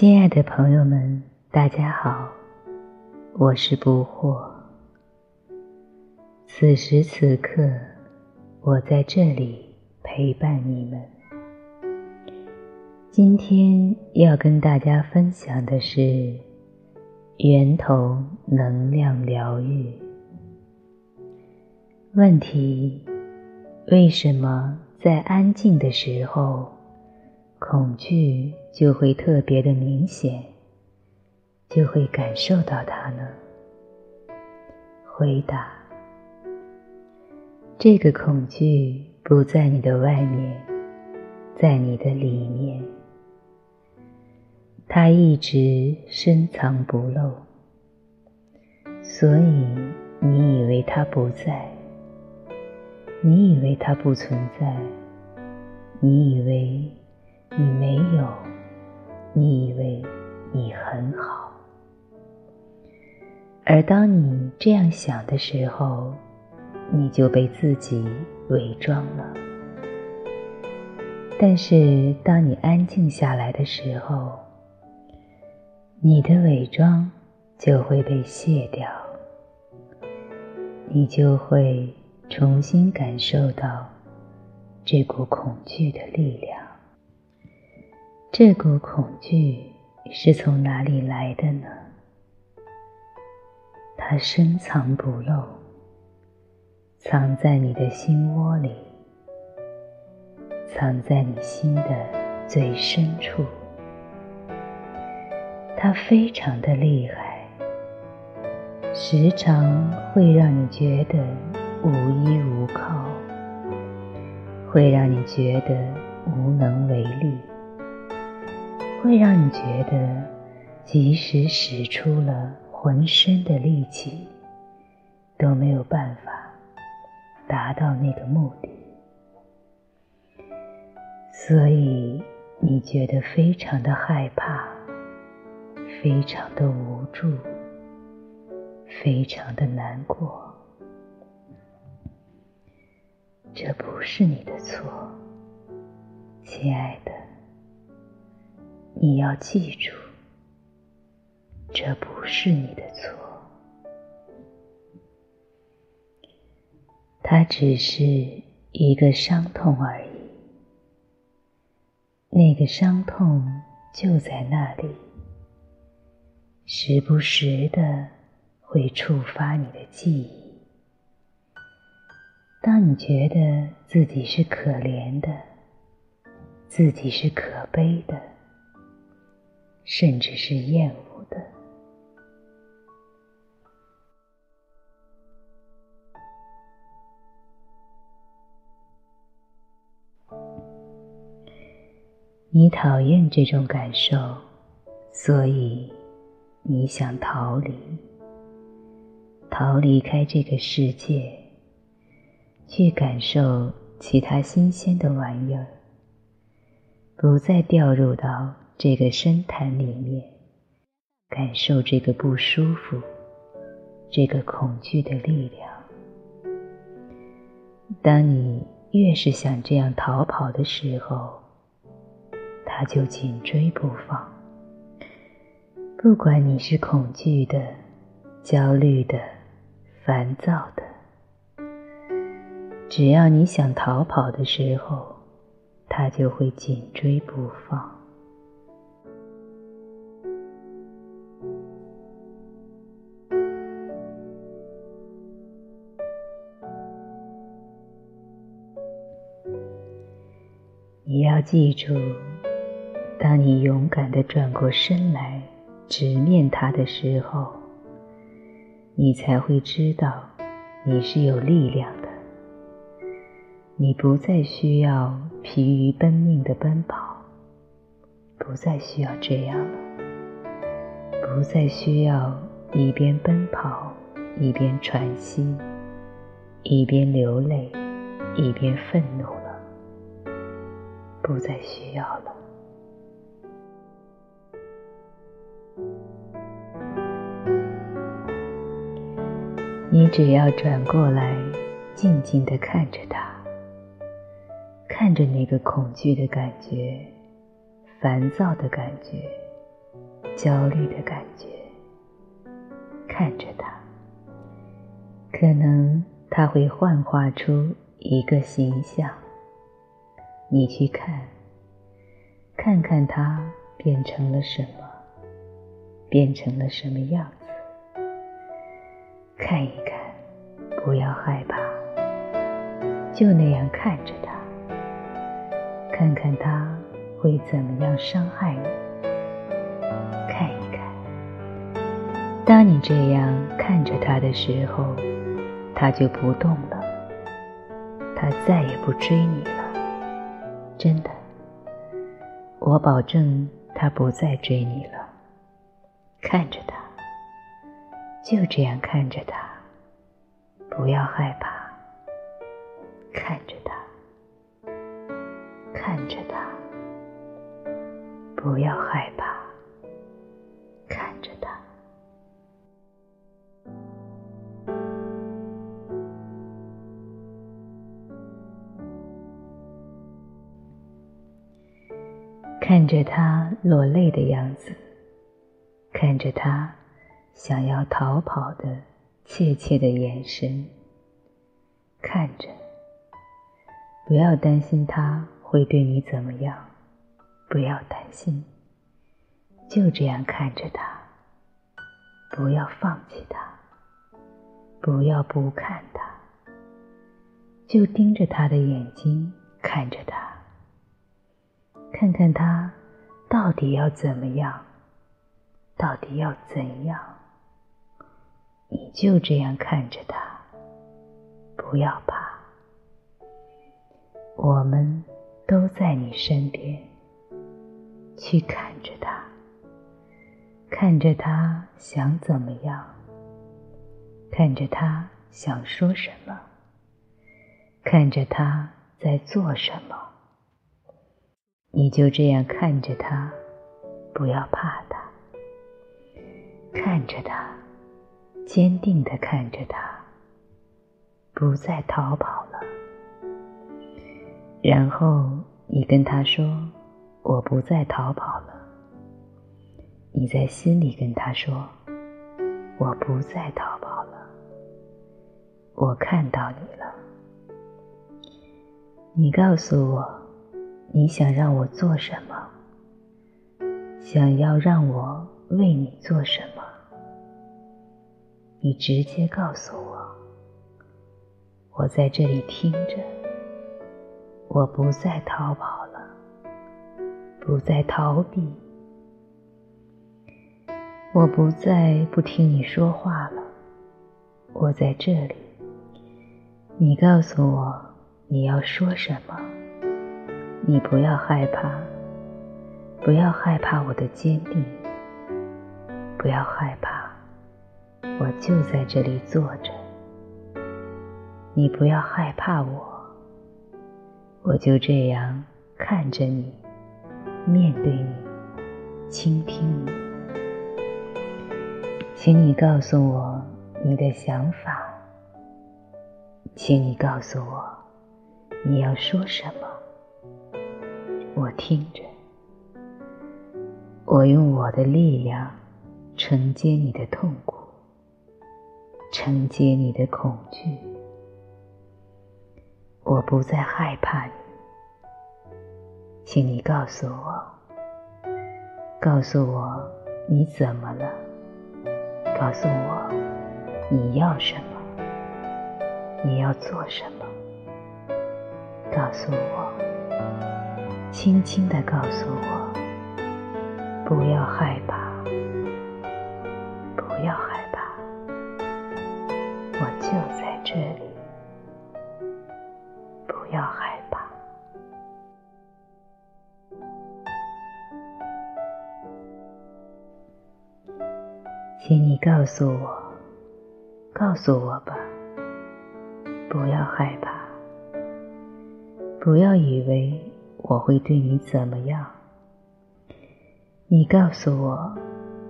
亲爱的朋友们，大家好，我是不惑。此时此刻，我在这里陪伴你们。今天要跟大家分享的是源头能量疗愈。问题：为什么在安静的时候？恐惧就会特别的明显，就会感受到它呢。回答：这个恐惧不在你的外面，在你的里面，它一直深藏不露，所以你以为它不在，你以为它不存在，你以为。你没有，你以为你很好，而当你这样想的时候，你就被自己伪装了。但是当你安静下来的时候，你的伪装就会被卸掉，你就会重新感受到这股恐惧的力量。这股恐惧是从哪里来的呢？它深藏不露，藏在你的心窝里，藏在你心的最深处。它非常的厉害，时常会让你觉得无依无靠，会让你觉得无能为力。会让你觉得，即使使出了浑身的力气，都没有办法达到那个目的。所以你觉得非常的害怕，非常的无助，非常的难过。这不是你的错，亲爱的。你要记住，这不是你的错，它只是一个伤痛而已。那个伤痛就在那里，时不时的会触发你的记忆。当你觉得自己是可怜的，自己是可悲的。甚至是厌恶的。你讨厌这种感受，所以你想逃离，逃离开这个世界，去感受其他新鲜的玩意儿，不再掉入到。这个深潭里面，感受这个不舒服、这个恐惧的力量。当你越是想这样逃跑的时候，它就紧追不放。不管你是恐惧的、焦虑的、烦躁的，只要你想逃跑的时候，它就会紧追不放。要记住，当你勇敢的转过身来，直面它的时候，你才会知道你是有力量的。你不再需要疲于奔命的奔跑，不再需要这样了，不再需要一边奔跑一边喘息，一边流泪一边愤怒。不再需要了。你只要转过来，静静的看着它，看着那个恐惧的感觉、烦躁的感觉、焦虑的感觉。看着他，可能他会幻化出一个形象，你去看，看看他变成了什么，变成了什么样子。看一看，不要害怕，就那样看着他，看看他会怎么样伤害你。看一看当你这样看着他的时候，他就不动了，他再也不追你了。真的，我保证他不再追你了。看着他，就这样看着他，不要害怕。看着他，看着他，不要害怕。着他落泪的样子，看着他想要逃跑的怯怯的眼神，看着，不要担心他会对你怎么样，不要担心，就这样看着他，不要放弃他，不要不看他，就盯着他的眼睛看着他。看看他到底要怎么样，到底要怎样？你就这样看着他，不要怕，我们都在你身边。去看着他，看着他想怎么样，看着他想说什么，看着他在做什么。你就这样看着他，不要怕他，看着他，坚定的看着他，不再逃跑了。然后你跟他说：“我不再逃跑了。”你在心里跟他说：“我不再逃跑了。”我看到你了，你告诉我。你想让我做什么？想要让我为你做什么？你直接告诉我，我在这里听着。我不再逃跑了，不再逃避，我不再不听你说话了。我在这里，你告诉我你要说什么。你不要害怕，不要害怕我的坚定，不要害怕，我就在这里坐着。你不要害怕我，我就这样看着你，面对你，倾听你。请你告诉我你的想法，请你告诉我你要说什么。我听着，我用我的力量承接你的痛苦，承接你的恐惧。我不再害怕你，请你告诉我，告诉我你怎么了，告诉我你要什么，你要做什么，告诉我。轻轻地告诉我，不要害怕，不要害怕，我就在这里，不要害怕。请你告诉我，告诉我吧，不要害怕，不要以为。我会对你怎么样？你告诉我，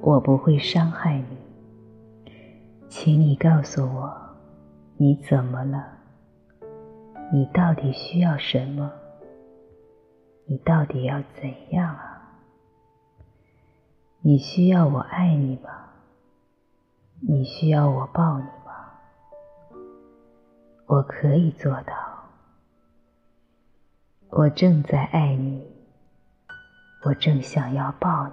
我不会伤害你。请你告诉我，你怎么了？你到底需要什么？你到底要怎样啊？你需要我爱你吗？你需要我抱你吗？我可以做到。我正在爱你，我正想要抱你。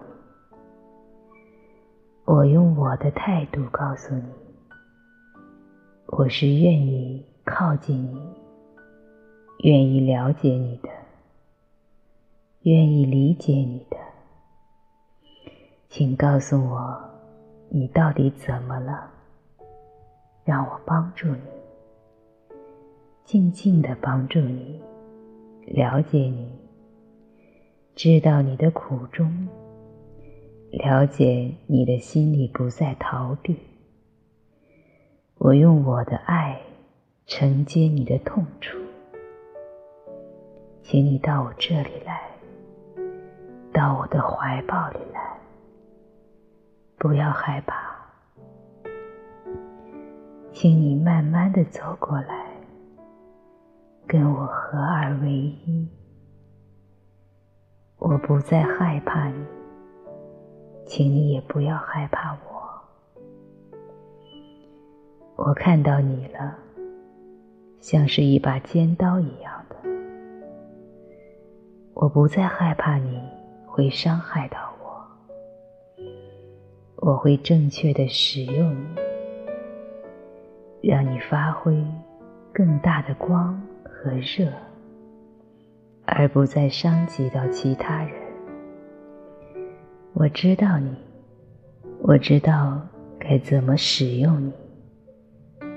我用我的态度告诉你，我是愿意靠近你，愿意了解你的，愿意理解你的。请告诉我，你到底怎么了？让我帮助你，静静的帮助你，了解你，知道你的苦衷，了解你的心里不再逃避。我用我的爱承接你的痛楚，请你到我这里来，到我的怀抱里来。不要害怕，请你慢慢的走过来，跟我合二为一。我不再害怕你，请你也不要害怕我。我看到你了，像是一把尖刀一样的。我不再害怕你会伤害到。我我会正确的使用你，让你发挥更大的光和热，而不再伤及到其他人。我知道你，我知道该怎么使用你，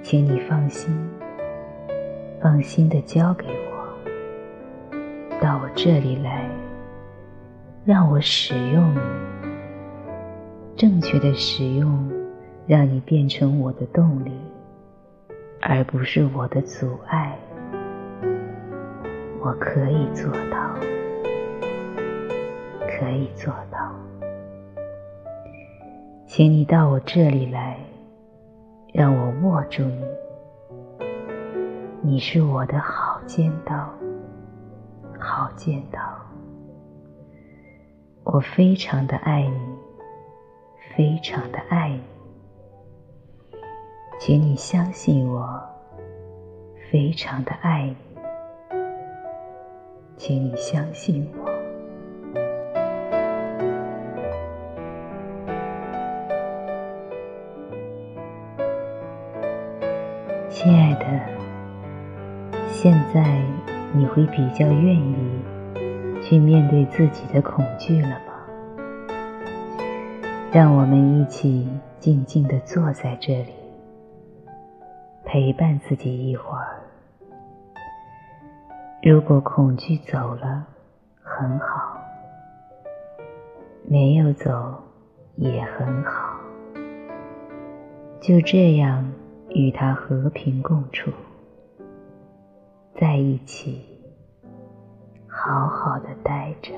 请你放心，放心的交给我，到我这里来，让我使用你。正确的使用，让你变成我的动力，而不是我的阻碍。我可以做到，可以做到。请你到我这里来，让我握住你。你是我的好尖刀，好尖刀。我非常的爱你。非常的爱你，请你相信我。非常的爱你，请你相信我。亲爱的，现在你会比较愿意去面对自己的恐惧了吗？让我们一起静静的坐在这里，陪伴自己一会儿。如果恐惧走了，很好；没有走，也很好。就这样与他和平共处，在一起，好好的待着。